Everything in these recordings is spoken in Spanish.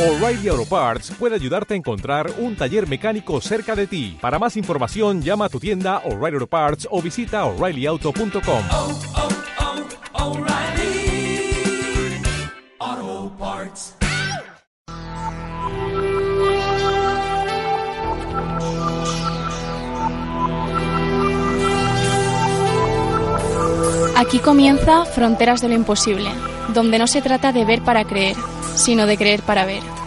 O'Reilly Auto Parts puede ayudarte a encontrar un taller mecánico cerca de ti. Para más información, llama a tu tienda O'Reilly Auto Parts o visita oreillyauto.com. oh, oh, Parts. Aquí comienza Fronteras de lo Imposible, donde no se trata de ver para creer, sino de creer para ver.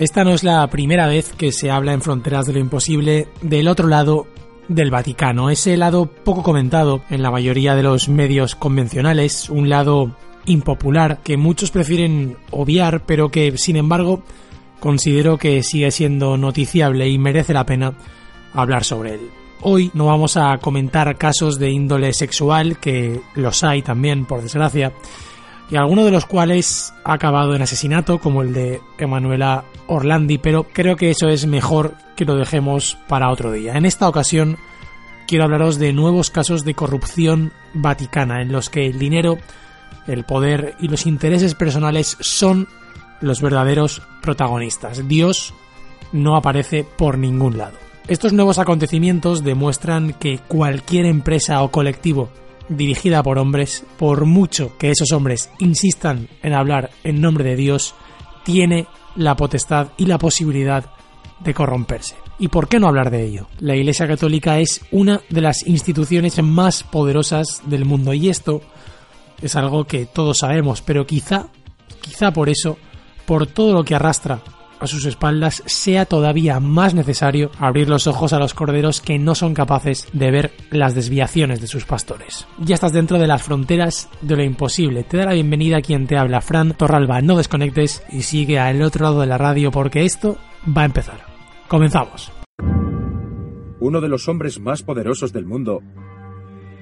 Esta no es la primera vez que se habla en Fronteras de lo Imposible del otro lado del Vaticano, ese lado poco comentado en la mayoría de los medios convencionales, un lado impopular que muchos prefieren obviar, pero que sin embargo considero que sigue siendo noticiable y merece la pena hablar sobre él. Hoy no vamos a comentar casos de índole sexual, que los hay también, por desgracia, y alguno de los cuales ha acabado en asesinato, como el de Emanuela Orlandi, pero creo que eso es mejor que lo dejemos para otro día. En esta ocasión quiero hablaros de nuevos casos de corrupción vaticana, en los que el dinero, el poder y los intereses personales son los verdaderos protagonistas. Dios no aparece por ningún lado. Estos nuevos acontecimientos demuestran que cualquier empresa o colectivo dirigida por hombres, por mucho que esos hombres insistan en hablar en nombre de Dios, tiene la potestad y la posibilidad de corromperse. ¿Y por qué no hablar de ello? La Iglesia Católica es una de las instituciones más poderosas del mundo y esto es algo que todos sabemos, pero quizá, quizá por eso, por todo lo que arrastra a sus espaldas, sea todavía más necesario abrir los ojos a los corderos que no son capaces de ver las desviaciones de sus pastores. Ya estás dentro de las fronteras de lo imposible. Te da la bienvenida a quien te habla, Fran Torralba. No desconectes y sigue al otro lado de la radio porque esto va a empezar. Comenzamos. Uno de los hombres más poderosos del mundo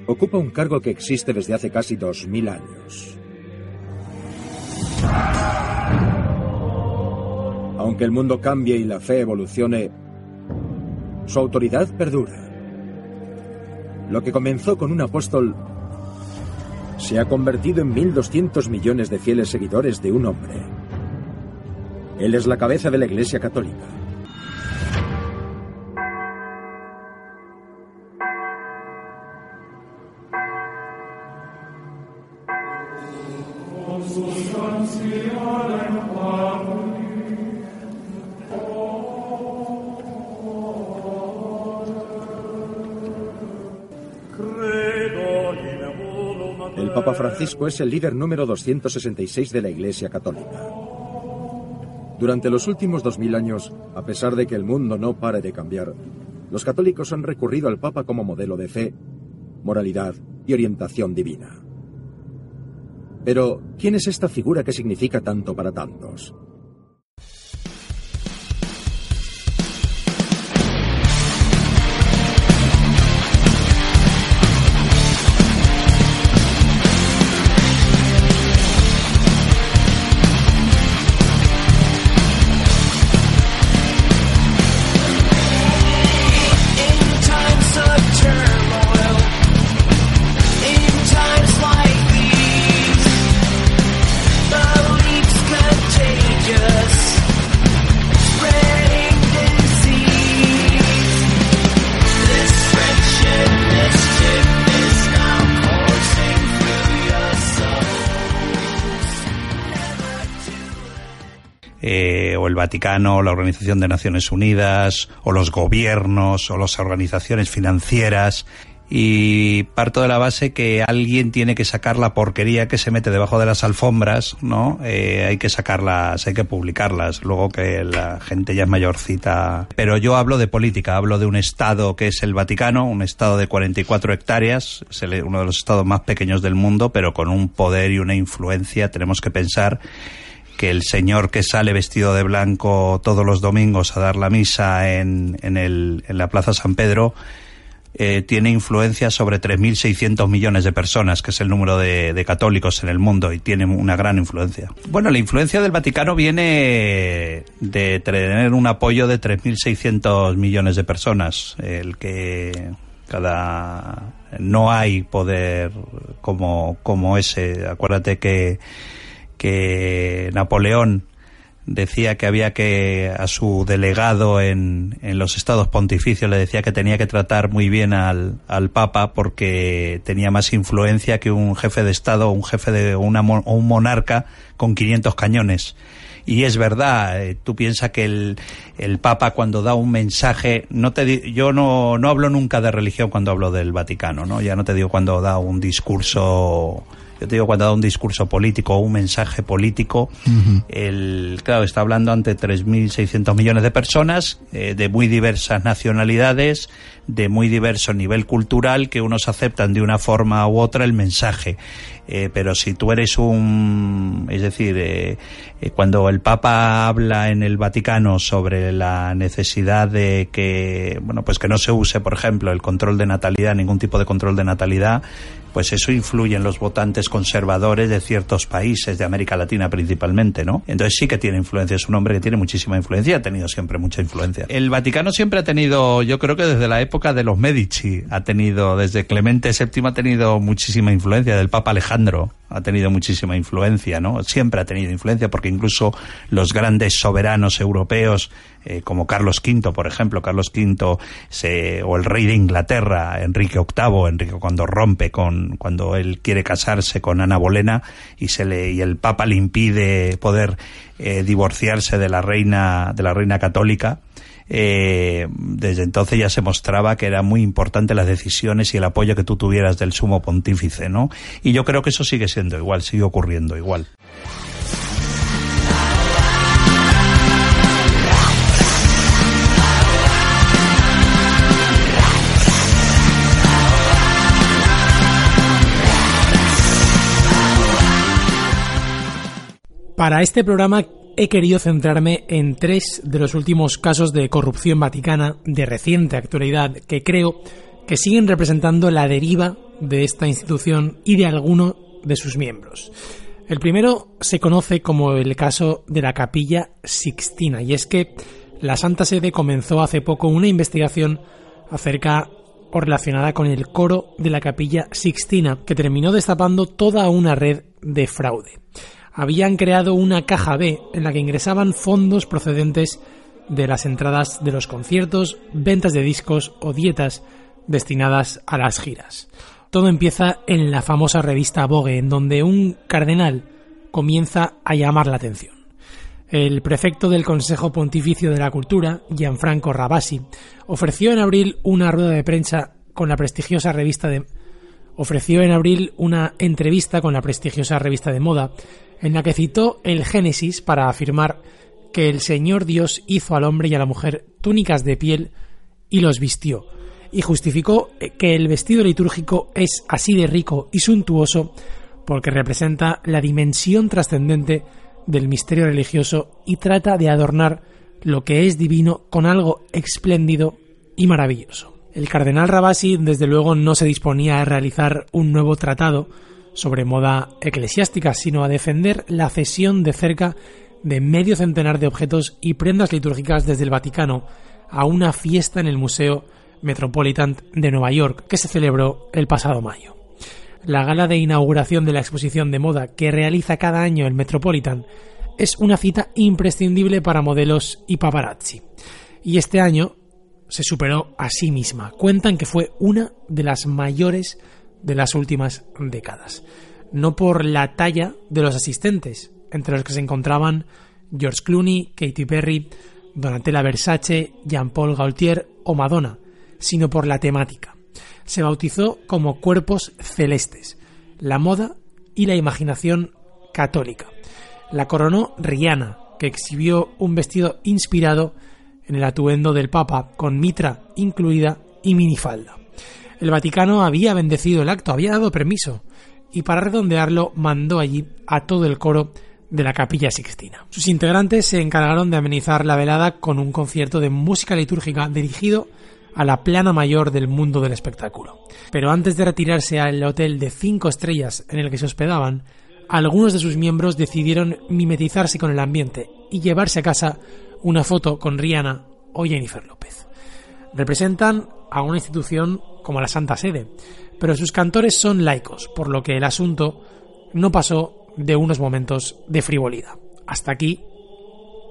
ocupa un cargo que existe desde hace casi 2000 años. Aunque el mundo cambie y la fe evolucione, su autoridad perdura. Lo que comenzó con un apóstol se ha convertido en 1.200 millones de fieles seguidores de un hombre. Él es la cabeza de la Iglesia Católica. Francisco es el líder número 266 de la Iglesia Católica. Durante los últimos 2000 años, a pesar de que el mundo no pare de cambiar, los católicos han recurrido al Papa como modelo de fe, moralidad y orientación divina. Pero, ¿quién es esta figura que significa tanto para tantos? Vaticano, la Organización de Naciones Unidas, o los gobiernos, o las organizaciones financieras. y parto de la base que alguien tiene que sacar la porquería que se mete debajo de las alfombras, ¿no? Eh, hay que sacarlas, hay que publicarlas, luego que la gente ya es mayorcita. Pero yo hablo de política, hablo de un estado que es el Vaticano, un estado de 44 hectáreas, uno de los estados más pequeños del mundo, pero con un poder y una influencia, tenemos que pensar que el señor que sale vestido de blanco todos los domingos a dar la misa en, en, el, en la Plaza San Pedro eh, tiene influencia sobre 3.600 millones de personas, que es el número de, de católicos en el mundo, y tiene una gran influencia. Bueno, la influencia del Vaticano viene de tener un apoyo de 3.600 millones de personas, el que cada no hay poder como, como ese. Acuérdate que, que Napoleón decía que había que a su delegado en, en los estados pontificios le decía que tenía que tratar muy bien al, al Papa porque tenía más influencia que un jefe de estado o un jefe de una, un monarca con 500 cañones. Y es verdad, eh, tú piensas que el, el Papa cuando da un mensaje, no te yo no, no hablo nunca de religión cuando hablo del Vaticano, ¿no? Ya no te digo cuando da un discurso, yo te digo cuando da un discurso político o un mensaje político, el, claro, está hablando ante 3.600 millones de personas, eh, de muy diversas nacionalidades, de muy diverso nivel cultural, que unos aceptan de una forma u otra el mensaje. Eh, pero si tú eres un, es decir, eh, eh, cuando el Papa habla en el Vaticano sobre la necesidad de que, bueno, pues que no se use, por ejemplo, el control de natalidad, ningún tipo de control de natalidad, pues eso influye en los votantes conservadores de ciertos países, de América Latina principalmente, ¿no? Entonces sí que tiene influencia, es un hombre que tiene muchísima influencia, ha tenido siempre mucha influencia. El Vaticano siempre ha tenido, yo creo que desde la época de los Medici, ha tenido, desde Clemente VII ha tenido muchísima influencia, del Papa Alejandro ha tenido muchísima influencia, ¿no? Siempre ha tenido influencia porque incluso los grandes soberanos europeos, eh, como Carlos V, por ejemplo, Carlos V se, o el rey de Inglaterra, Enrique VIII, Enrique cuando rompe con, cuando él quiere casarse con Ana Bolena y se le, y el Papa le impide poder eh, divorciarse de la reina, de la reina católica, eh, desde entonces ya se mostraba que era muy importante las decisiones y el apoyo que tú tuvieras del sumo pontífice, ¿no? Y yo creo que eso sigue siendo igual, sigue ocurriendo igual. Para este programa he querido centrarme en tres de los últimos casos de corrupción vaticana de reciente actualidad que creo que siguen representando la deriva de esta institución y de alguno de sus miembros. El primero se conoce como el caso de la capilla Sixtina y es que la Santa Sede comenzó hace poco una investigación acerca o relacionada con el coro de la capilla Sixtina que terminó destapando toda una red de fraude habían creado una caja B en la que ingresaban fondos procedentes de las entradas de los conciertos, ventas de discos o dietas destinadas a las giras. Todo empieza en la famosa revista Vogue, en donde un cardenal comienza a llamar la atención. El prefecto del Consejo Pontificio de la Cultura, Gianfranco Rabasi, ofreció en abril una rueda de prensa con la prestigiosa revista de ofreció en abril una entrevista con la prestigiosa revista de moda en la que citó el Génesis para afirmar que el Señor Dios hizo al hombre y a la mujer túnicas de piel y los vistió, y justificó que el vestido litúrgico es así de rico y suntuoso porque representa la dimensión trascendente del misterio religioso y trata de adornar lo que es divino con algo espléndido y maravilloso. El cardenal Rabasi, desde luego, no se disponía a realizar un nuevo tratado sobre moda eclesiástica, sino a defender la cesión de cerca de medio centenar de objetos y prendas litúrgicas desde el Vaticano a una fiesta en el Museo Metropolitan de Nueva York, que se celebró el pasado mayo. La gala de inauguración de la exposición de moda que realiza cada año el Metropolitan es una cita imprescindible para modelos y paparazzi. Y este año se superó a sí misma. Cuentan que fue una de las mayores de las últimas décadas. No por la talla de los asistentes, entre los que se encontraban George Clooney, Katy Perry, Donatella Versace, Jean-Paul Gaultier o Madonna, sino por la temática. se bautizó como Cuerpos Celestes, la moda y la imaginación católica. La coronó Rihanna, que exhibió un vestido inspirado en el atuendo del Papa, con mitra incluida y minifalda. El Vaticano había bendecido el acto, había dado permiso, y para redondearlo mandó allí a todo el coro de la Capilla Sixtina. Sus integrantes se encargaron de amenizar la velada con un concierto de música litúrgica dirigido a la plana mayor del mundo del espectáculo. Pero antes de retirarse al hotel de cinco estrellas en el que se hospedaban, algunos de sus miembros decidieron mimetizarse con el ambiente y llevarse a casa una foto con Rihanna o Jennifer López. Representan a una institución como la Santa Sede, pero sus cantores son laicos, por lo que el asunto no pasó de unos momentos de frivolidad. Hasta aquí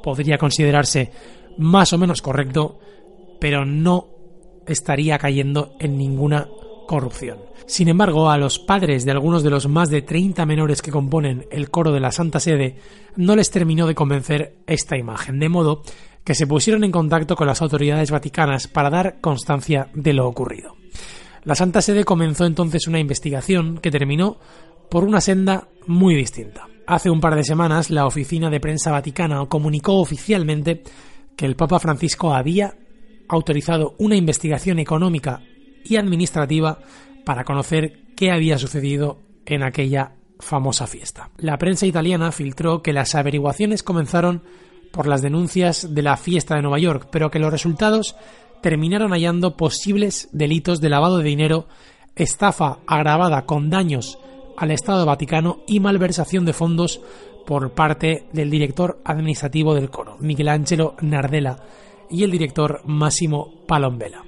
podría considerarse más o menos correcto, pero no estaría cayendo en ninguna corrupción. Sin embargo, a los padres de algunos de los más de 30 menores que componen el coro de la Santa Sede no les terminó de convencer esta imagen, de modo que se pusieron en contacto con las autoridades vaticanas para dar constancia de lo ocurrido. La Santa Sede comenzó entonces una investigación que terminó por una senda muy distinta. Hace un par de semanas, la Oficina de Prensa Vaticana comunicó oficialmente que el Papa Francisco había autorizado una investigación económica y administrativa para conocer qué había sucedido en aquella famosa fiesta. La prensa italiana filtró que las averiguaciones comenzaron por las denuncias de la fiesta de Nueva York, pero que los resultados terminaron hallando posibles delitos de lavado de dinero, estafa agravada con daños al Estado Vaticano y malversación de fondos por parte del director administrativo del coro, Miguel Angelo Nardella, y el director Massimo Palombela.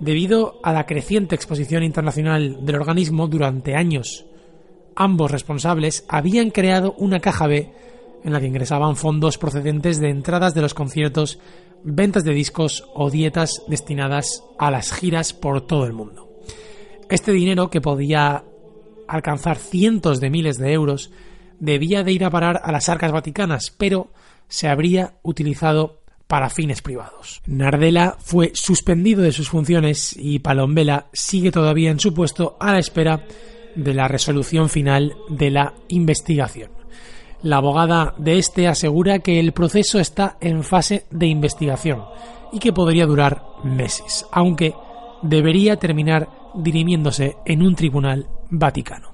Debido a la creciente exposición internacional del organismo durante años, ambos responsables habían creado una caja B en la que ingresaban fondos procedentes de entradas de los conciertos, ventas de discos o dietas destinadas a las giras por todo el mundo. Este dinero, que podía alcanzar cientos de miles de euros, debía de ir a parar a las arcas vaticanas, pero se habría utilizado para fines privados. Nardella fue suspendido de sus funciones y Palombela sigue todavía en su puesto a la espera de la resolución final de la investigación. La abogada de este asegura que el proceso está en fase de investigación y que podría durar meses, aunque debería terminar dirimiéndose en un tribunal vaticano.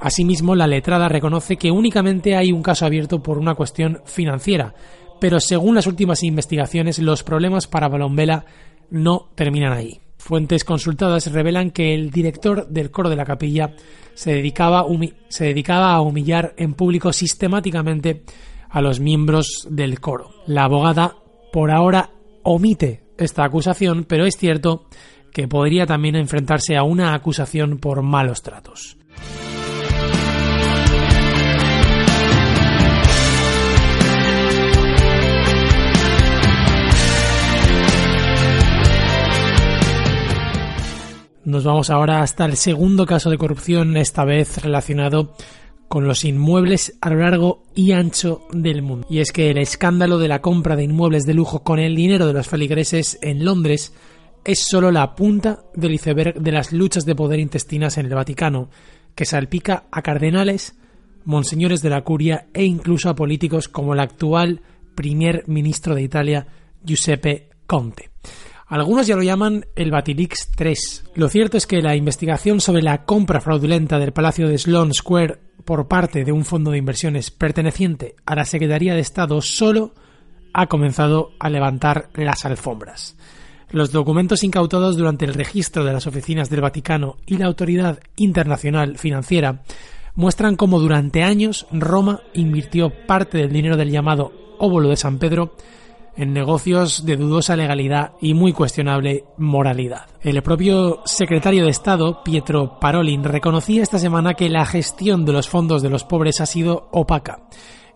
Asimismo, la letrada reconoce que únicamente hay un caso abierto por una cuestión financiera, pero según las últimas investigaciones, los problemas para Balombela no terminan ahí. Fuentes consultadas revelan que el director del coro de la capilla se dedicaba, se dedicaba a humillar en público sistemáticamente a los miembros del coro. La abogada, por ahora, omite esta acusación, pero es cierto que podría también enfrentarse a una acusación por malos tratos. Nos vamos ahora hasta el segundo caso de corrupción, esta vez relacionado con los inmuebles a lo largo y ancho del mundo. Y es que el escándalo de la compra de inmuebles de lujo con el dinero de los feligreses en Londres es solo la punta del iceberg de las luchas de poder intestinas en el Vaticano, que salpica a cardenales, monseñores de la curia e incluso a políticos como el actual primer ministro de Italia, Giuseppe Conte. Algunos ya lo llaman el Batilix 3. Lo cierto es que la investigación sobre la compra fraudulenta del Palacio de Sloane Square por parte de un fondo de inversiones perteneciente a la Secretaría de Estado solo ha comenzado a levantar las alfombras. Los documentos incautados durante el registro de las oficinas del Vaticano y la Autoridad Internacional Financiera muestran cómo durante años Roma invirtió parte del dinero del llamado óvulo de San Pedro en negocios de dudosa legalidad y muy cuestionable moralidad. El propio secretario de Estado, Pietro Parolin, reconocía esta semana que la gestión de los fondos de los pobres ha sido opaca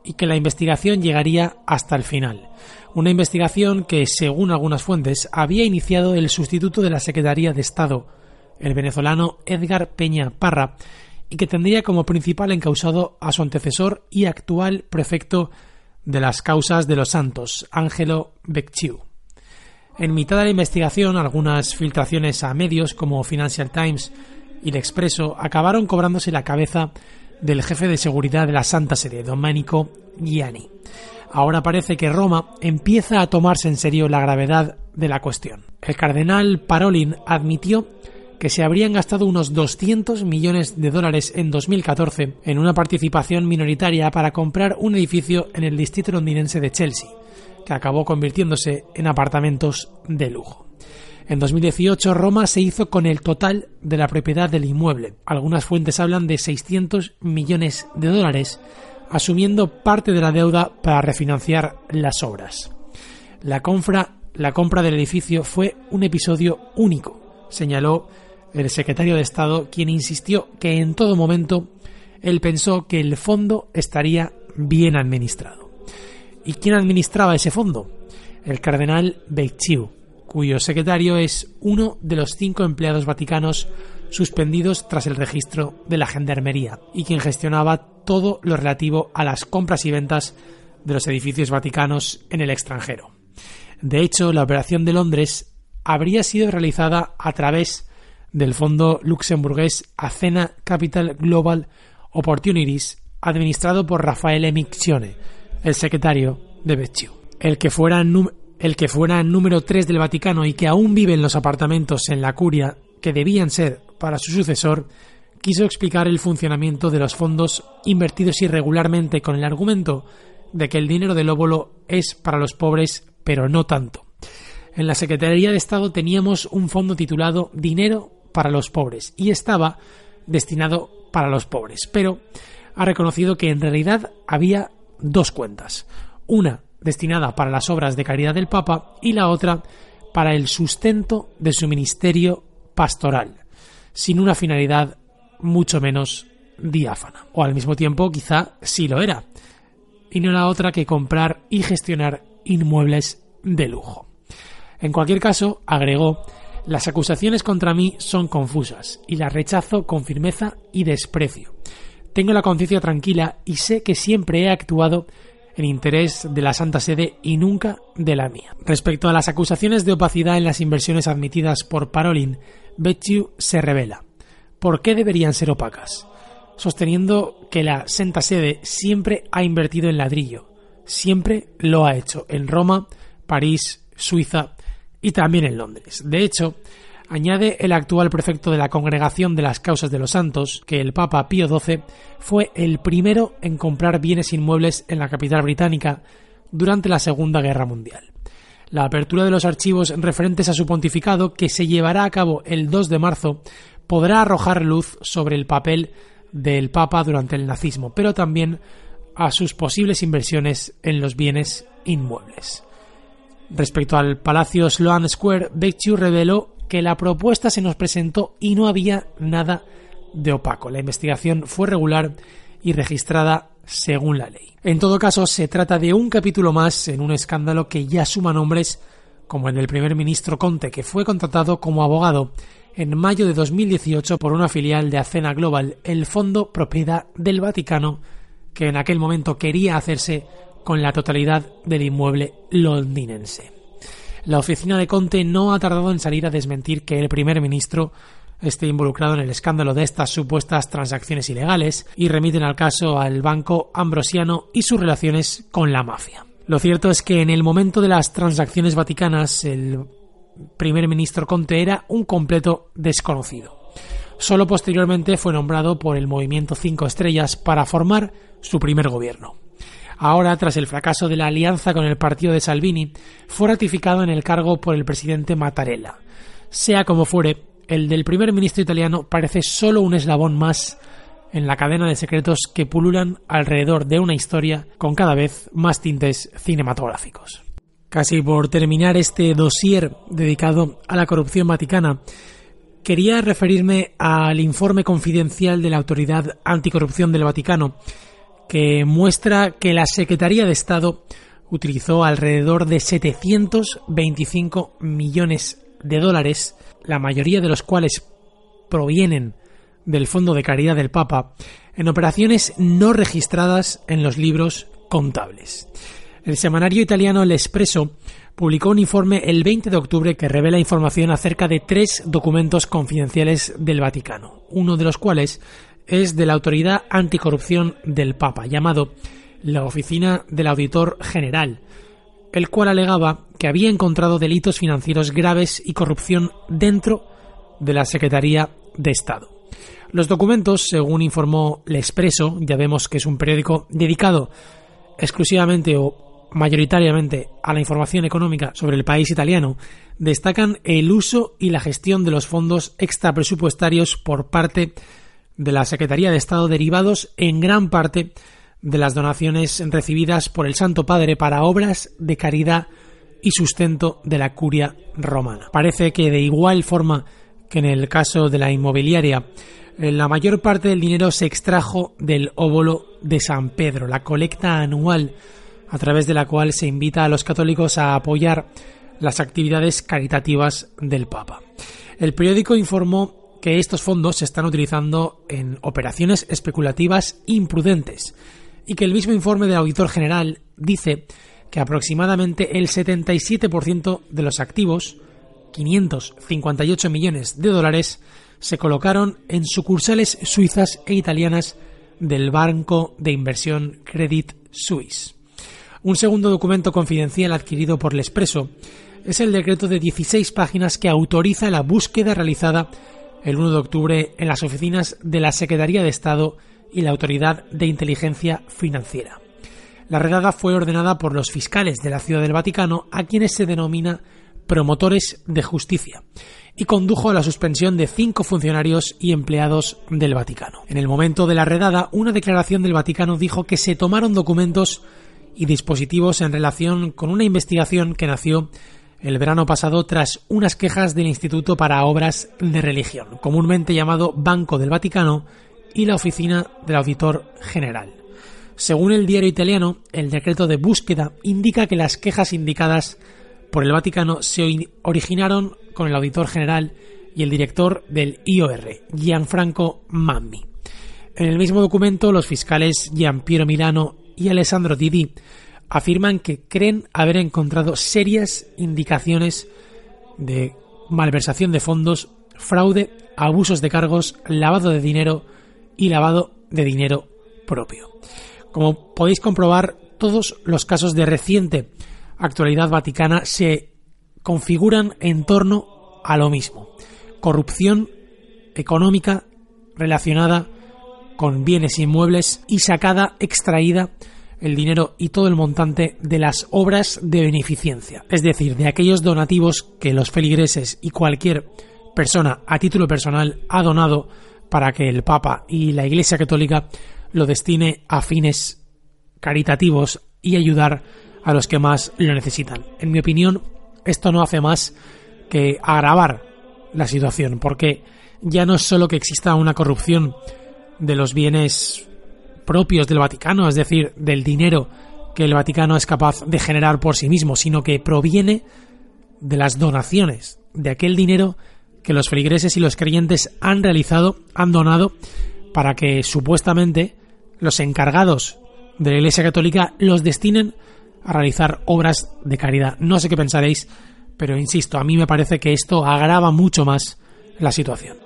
y que la investigación llegaría hasta el final. Una investigación que, según algunas fuentes, había iniciado el sustituto de la Secretaría de Estado, el venezolano Edgar Peña Parra, y que tendría como principal encausado a su antecesor y actual prefecto de las causas de los santos, Ángelo Becciu. En mitad de la investigación, algunas filtraciones a medios como Financial Times y El Expreso acabaron cobrándose la cabeza del jefe de seguridad de la Santa Sede, Domenico Gianni. Ahora parece que Roma empieza a tomarse en serio la gravedad de la cuestión. El cardenal Parolin admitió que se habrían gastado unos 200 millones de dólares en 2014 en una participación minoritaria para comprar un edificio en el distrito londinense de Chelsea, que acabó convirtiéndose en apartamentos de lujo. En 2018 Roma se hizo con el total de la propiedad del inmueble. Algunas fuentes hablan de 600 millones de dólares, asumiendo parte de la deuda para refinanciar las obras. La compra, la compra del edificio fue un episodio único, señaló el secretario de Estado, quien insistió que en todo momento él pensó que el fondo estaría bien administrado. ¿Y quién administraba ese fondo? El cardenal Becciu, cuyo secretario es uno de los cinco empleados vaticanos suspendidos tras el registro de la Gendarmería y quien gestionaba todo lo relativo a las compras y ventas de los edificios vaticanos en el extranjero. De hecho, la operación de Londres habría sido realizada a través del fondo luxemburgués Acena Capital Global Opportunities, administrado por Raffaele Miccione, el secretario de Becciu. El que fuera el que fuera número 3 del Vaticano y que aún vive en los apartamentos en la curia que debían ser para su sucesor, quiso explicar el funcionamiento de los fondos invertidos irregularmente con el argumento de que el dinero del óvulo es para los pobres, pero no tanto. En la Secretaría de Estado teníamos un fondo titulado Dinero para los pobres y estaba destinado para los pobres, pero ha reconocido que en realidad había dos cuentas, una destinada para las obras de caridad del Papa y la otra para el sustento de su ministerio pastoral, sin una finalidad mucho menos diáfana, o al mismo tiempo quizá sí lo era, y no la otra que comprar y gestionar inmuebles de lujo. En cualquier caso, agregó, las acusaciones contra mí son confusas y las rechazo con firmeza y desprecio. Tengo la conciencia tranquila y sé que siempre he actuado en interés de la Santa Sede y nunca de la mía. Respecto a las acusaciones de opacidad en las inversiones admitidas por Parolin, Becciu se revela. ¿Por qué deberían ser opacas? Sosteniendo que la Santa Sede siempre ha invertido en ladrillo, siempre lo ha hecho en Roma, París, Suiza y también en Londres. De hecho, añade el actual prefecto de la Congregación de las Causas de los Santos que el Papa Pío XII fue el primero en comprar bienes inmuebles en la capital británica durante la Segunda Guerra Mundial. La apertura de los archivos referentes a su pontificado, que se llevará a cabo el 2 de marzo, podrá arrojar luz sobre el papel del Papa durante el nazismo, pero también a sus posibles inversiones en los bienes inmuebles. Respecto al Palacio Sloan Square, Becciu reveló que la propuesta se nos presentó y no había nada de opaco. La investigación fue regular y registrada según la ley. En todo caso, se trata de un capítulo más en un escándalo que ya suma nombres como el del primer ministro Conte, que fue contratado como abogado en mayo de 2018 por una filial de Acena Global, el fondo propiedad del Vaticano, que en aquel momento quería hacerse con la totalidad del inmueble londinense. La oficina de Conte no ha tardado en salir a desmentir que el primer ministro esté involucrado en el escándalo de estas supuestas transacciones ilegales y remiten al caso al banco Ambrosiano y sus relaciones con la mafia. Lo cierto es que en el momento de las transacciones vaticanas el primer ministro Conte era un completo desconocido. Solo posteriormente fue nombrado por el movimiento Cinco Estrellas para formar su primer gobierno. Ahora, tras el fracaso de la alianza con el partido de Salvini, fue ratificado en el cargo por el presidente Mattarella. Sea como fuere, el del primer ministro italiano parece solo un eslabón más en la cadena de secretos que pululan alrededor de una historia con cada vez más tintes cinematográficos. Casi por terminar este dossier dedicado a la corrupción vaticana, quería referirme al informe confidencial de la Autoridad Anticorrupción del Vaticano, que muestra que la Secretaría de Estado utilizó alrededor de 725 millones de dólares, la mayoría de los cuales provienen del Fondo de Caridad del Papa, en operaciones no registradas en los libros contables. El semanario italiano El Espresso publicó un informe el 20 de octubre que revela información acerca de tres documentos confidenciales del Vaticano, uno de los cuales es de la Autoridad Anticorrupción del Papa, llamado la Oficina del Auditor General, el cual alegaba que había encontrado delitos financieros graves y corrupción dentro de la Secretaría de Estado. Los documentos, según informó L'Espresso, ya vemos que es un periódico dedicado exclusivamente o mayoritariamente a la información económica sobre el país italiano, destacan el uso y la gestión de los fondos extrapresupuestarios por parte de la Secretaría de Estado derivados en gran parte de las donaciones recibidas por el Santo Padre para obras de caridad y sustento de la curia romana. Parece que de igual forma que en el caso de la inmobiliaria, eh, la mayor parte del dinero se extrajo del óvulo de San Pedro, la colecta anual a través de la cual se invita a los católicos a apoyar las actividades caritativas del Papa. El periódico informó que estos fondos se están utilizando en operaciones especulativas imprudentes y que el mismo informe del auditor general dice que aproximadamente el 77% de los activos, 558 millones de dólares, se colocaron en sucursales suizas e italianas del banco de inversión Credit Suisse. Un segundo documento confidencial adquirido por el Expreso es el decreto de 16 páginas que autoriza la búsqueda realizada el 1 de octubre en las oficinas de la Secretaría de Estado y la Autoridad de Inteligencia Financiera. La redada fue ordenada por los fiscales de la Ciudad del Vaticano, a quienes se denomina promotores de justicia, y condujo a la suspensión de cinco funcionarios y empleados del Vaticano. En el momento de la redada, una declaración del Vaticano dijo que se tomaron documentos y dispositivos en relación con una investigación que nació el verano pasado tras unas quejas del Instituto para Obras de Religión, comúnmente llamado Banco del Vaticano, y la Oficina del Auditor General. Según el diario italiano, el decreto de búsqueda indica que las quejas indicadas por el Vaticano se originaron con el auditor general y el director del IOR, Gianfranco Mammi. En el mismo documento, los fiscales Giampiero Milano y Alessandro Didi afirman que creen haber encontrado serias indicaciones de malversación de fondos, fraude, abusos de cargos, lavado de dinero y lavado de dinero propio. Como podéis comprobar, todos los casos de reciente actualidad vaticana se configuran en torno a lo mismo. Corrupción económica relacionada con bienes inmuebles y sacada, extraída el dinero y todo el montante de las obras de beneficencia, es decir, de aquellos donativos que los feligreses y cualquier persona a título personal ha donado para que el Papa y la Iglesia Católica lo destine a fines caritativos y ayudar a los que más lo necesitan. En mi opinión, esto no hace más que agravar la situación, porque ya no es solo que exista una corrupción de los bienes propios del Vaticano, es decir, del dinero que el Vaticano es capaz de generar por sí mismo, sino que proviene de las donaciones, de aquel dinero que los feligreses y los creyentes han realizado, han donado, para que supuestamente los encargados de la Iglesia Católica los destinen a realizar obras de caridad. No sé qué pensaréis, pero insisto, a mí me parece que esto agrava mucho más la situación.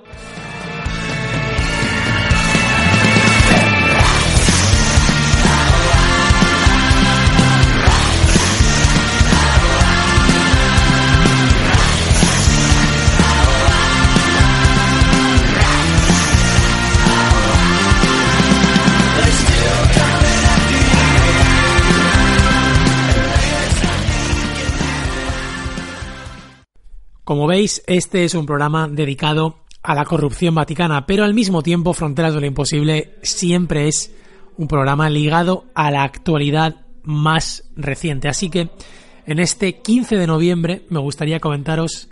Como veis, este es un programa dedicado a la corrupción vaticana, pero al mismo tiempo Fronteras de lo Imposible siempre es un programa ligado a la actualidad más reciente. Así que en este 15 de noviembre me gustaría comentaros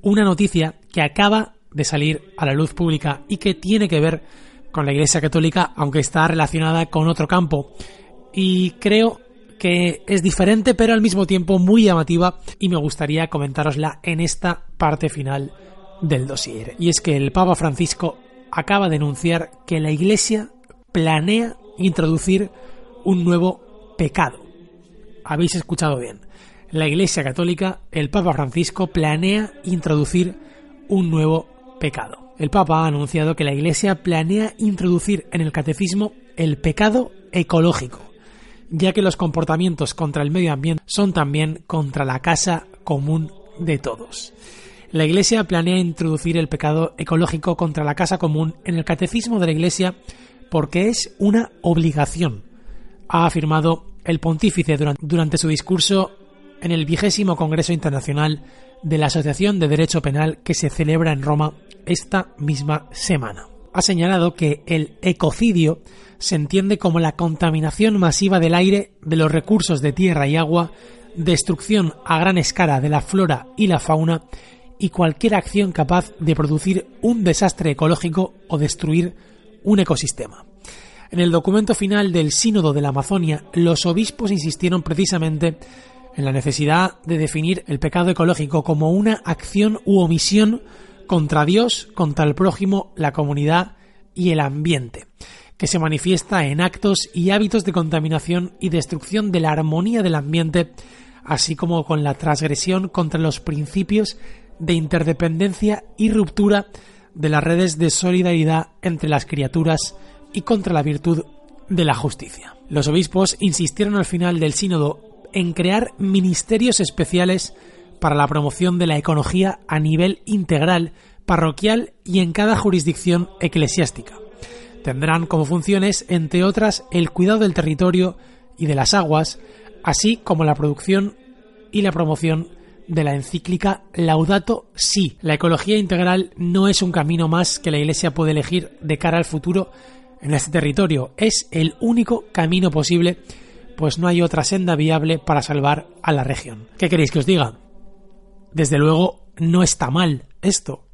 una noticia que acaba de salir a la luz pública y que tiene que ver con la Iglesia Católica, aunque está relacionada con otro campo. Y creo que es diferente pero al mismo tiempo muy llamativa y me gustaría comentárosla en esta parte final del dossier. Y es que el Papa Francisco acaba de anunciar que la Iglesia planea introducir un nuevo pecado. Habéis escuchado bien. la Iglesia Católica, el Papa Francisco planea introducir un nuevo pecado. El Papa ha anunciado que la Iglesia planea introducir en el catecismo el pecado ecológico, ya que los comportamientos contra el medio ambiente son también contra la casa común de todos. La Iglesia planea introducir el pecado ecológico contra la casa común en el catecismo de la Iglesia porque es una obligación, ha afirmado el pontífice durante, su discurso en el vigésimo Congreso Internacional de la Asociación de Derecho Penal que se celebra en Roma esta misma semana. Ha señalado que el ecocidio se entiende como la contaminación masiva del aire, de los recursos de tierra y agua, destrucción a gran escala de la flora y la fauna y cualquier acción capaz de producir un desastre ecológico o destruir un ecosistema. En el documento final del Sínodo de la Amazonia, los obispos insistieron precisamente en la necesidad de definir el pecado ecológico como una acción u omisión contra Dios, contra el prójimo, la comunidad y el ambiente, que se manifiesta en actos y hábitos de contaminación y destrucción de la armonía del ambiente, así como con la transgresión contra los principios de interdependencia y ruptura de las redes de solidaridad entre las criaturas y contra la virtud de la justicia. Los obispos insistieron al final del sínodo en crear ministerios especiales para la promoción de la ecología a nivel integral, parroquial y en cada jurisdicción eclesiástica. Tendrán como funciones, entre otras, el cuidado del territorio y de las aguas, así como la producción y la promoción de la encíclica Laudato Si. La ecología integral no es un camino más que la Iglesia puede elegir de cara al futuro en este territorio. Es el único camino posible, pues no hay otra senda viable para salvar a la región. ¿Qué queréis que os diga? Desde luego, no está mal esto.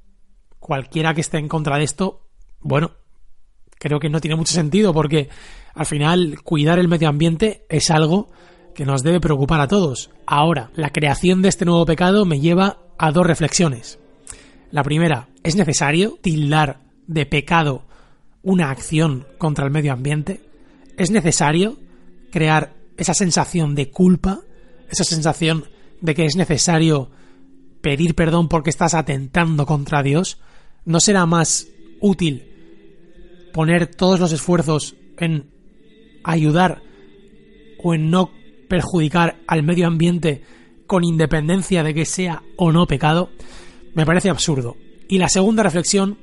Cualquiera que esté en contra de esto, bueno, creo que no tiene mucho sentido porque al final cuidar el medio ambiente es algo que nos debe preocupar a todos. Ahora, la creación de este nuevo pecado me lleva a dos reflexiones. La primera, ¿es necesario tildar de pecado una acción contra el medio ambiente? ¿Es necesario crear esa sensación de culpa? Esa sensación de que es necesario pedir perdón porque estás atentando contra Dios? ¿No será más útil poner todos los esfuerzos en ayudar o en no perjudicar al medio ambiente con independencia de que sea o no pecado, me parece absurdo. Y la segunda reflexión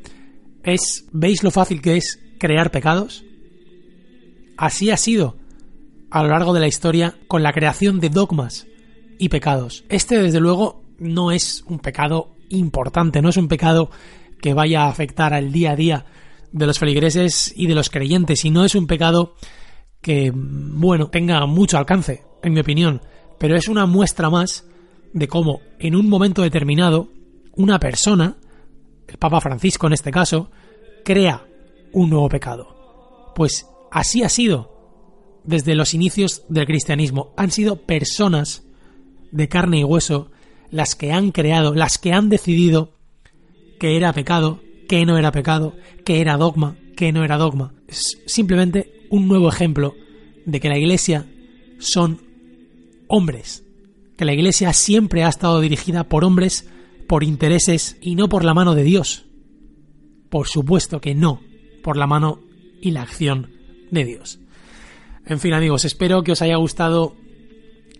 es, ¿veis lo fácil que es crear pecados? Así ha sido a lo largo de la historia con la creación de dogmas y pecados. Este, desde luego, no es un pecado importante, no es un pecado que vaya a afectar al día a día de los feligreses y de los creyentes, y no es un pecado que, bueno, tenga mucho alcance en mi opinión, pero es una muestra más de cómo en un momento determinado una persona, el Papa Francisco en este caso, crea un nuevo pecado. Pues así ha sido desde los inicios del cristianismo. Han sido personas de carne y hueso las que han creado, las que han decidido que era pecado, que no era pecado, que era dogma, que no era dogma. Es simplemente un nuevo ejemplo de que la Iglesia son hombres, que la Iglesia siempre ha estado dirigida por hombres, por intereses y no por la mano de Dios. Por supuesto que no, por la mano y la acción de Dios. En fin amigos, espero que os haya gustado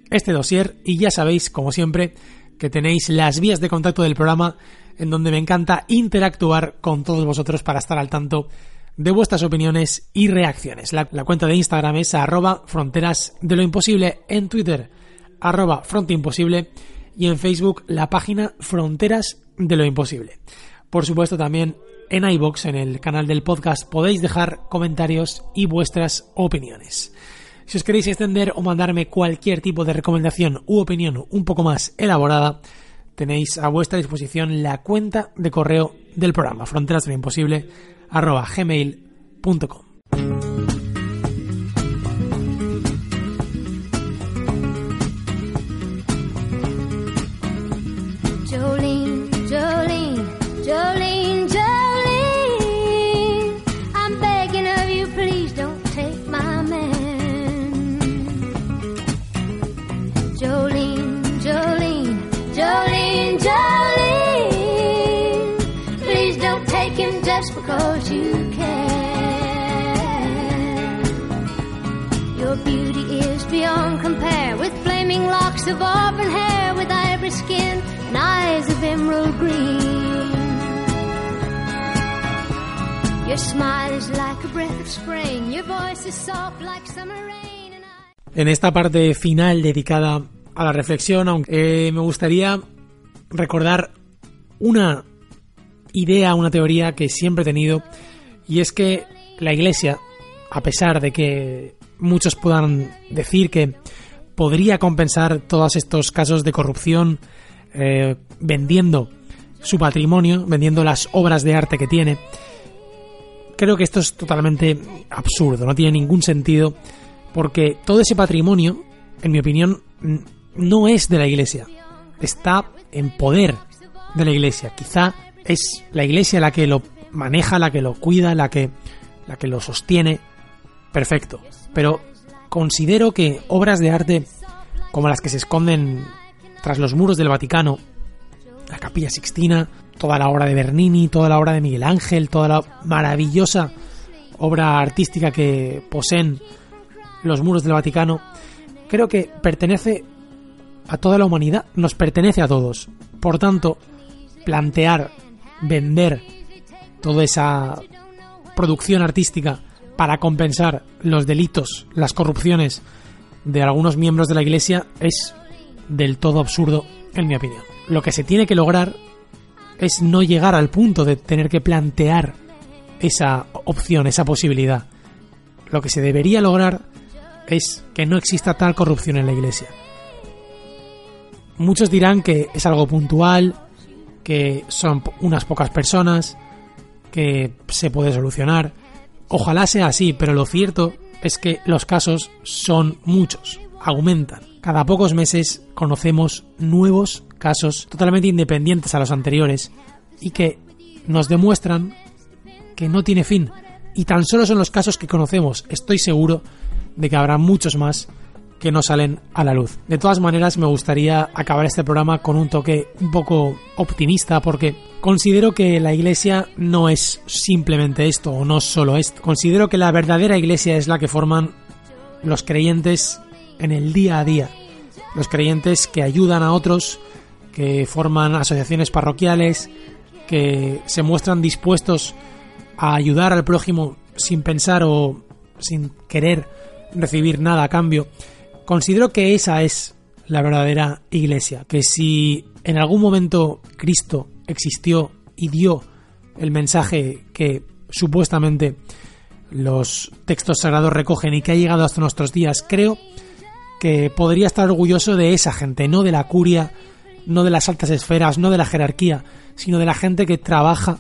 este dossier y ya sabéis, como siempre, que tenéis las vías de contacto del programa en donde me encanta interactuar con todos vosotros para estar al tanto de vuestras opiniones y reacciones. La, cuenta de Instagram es arroba fronteras de lo imposible, en Twitter arroba fronteimposible y en Facebook la página Fronteras de lo Imposible. Por supuesto también en iBox, en el canal del podcast, podéis dejar comentarios y vuestras opiniones. Si os queréis extender o mandarme cualquier tipo de recomendación u opinión un poco más elaborada, tenéis a vuestra disposición la cuenta de correo del programa fronteras de lo imposible arroba gmail.com. Jolene, Jolene, Jolene, cause you care. Your beauty is beyond compare with flaming locks of auburn hair, with ivory skin and eyes of emerald green. Your smile is like a breath of spring, your voice is soft like summer rain. And I... En esta parte final dedicada a la reflexión, aunque eh, me gustaría recordar una idea, una teoría que siempre he tenido, y es que la Iglesia, a pesar de que muchos puedan decir que podría compensar todos estos casos de corrupción eh, vendiendo su patrimonio, vendiendo las obras de arte que tiene, creo que esto es totalmente absurdo, no tiene ningún sentido, porque todo ese patrimonio, en mi opinión, no es de la Iglesia, está en poder de la Iglesia. Quizá es la Iglesia la que lo maneja, la que lo cuida, la que, la que lo sostiene. Perfecto. Pero considero que obras de arte como las que se esconden tras los muros del Vaticano, la Capilla Sixtina, toda la obra de Bernini, toda la obra de Miguel Ángel, toda la maravillosa obra artística que poseen los muros del Vaticano, creo que pertenece a toda la humanidad, nos pertenece a todos. Por tanto, plantear, vender toda esa producción artística para compensar los delitos, las corrupciones de algunos miembros de la Iglesia es del todo absurdo, en mi opinión. Lo que se tiene que lograr es no llegar al punto de tener que plantear esa opción, esa posibilidad. Lo que se debería lograr es que no exista tal corrupción en la Iglesia. Muchos dirán que es algo puntual, que son unas pocas personas, que se puede solucionar. Ojalá sea así, pero lo cierto es que los casos son muchos, aumentan. Cada pocos meses conocemos nuevos casos totalmente independientes a los anteriores y que nos demuestran que no tiene fin. Y tan solo son los casos que conocemos. Estoy seguro de que habrá muchos más que no salen a la luz. De todas maneras, me gustaría acabar este programa con un toque un poco optimista porque considero que la iglesia no es simplemente esto o no solo esto. Considero que la verdadera iglesia es la que forman los creyentes en el día a día. Los creyentes que ayudan a otros, que forman asociaciones parroquiales, que se muestran dispuestos a ayudar al prójimo sin pensar o sin querer recibir nada a cambio. Considero que esa es la verdadera iglesia, que si en algún momento Cristo existió y dio el mensaje que supuestamente los textos sagrados recogen y que ha llegado hasta nuestros días, creo que podría estar orgulloso de esa gente, no de la curia, no de las altas esferas, no de la jerarquía, sino de la gente que trabaja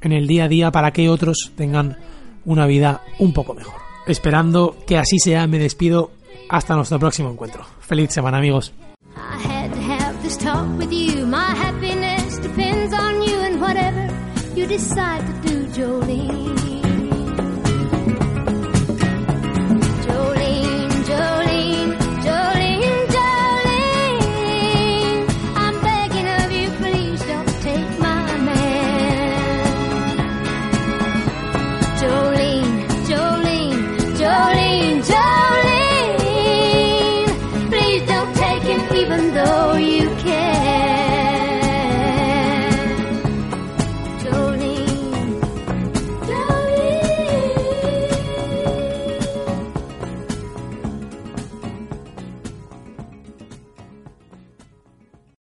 en el día a día para que otros tengan una vida un poco mejor. Esperando que así sea, me despido hasta nuestro próximo encuentro. Feliz semana amigos. Decide to do.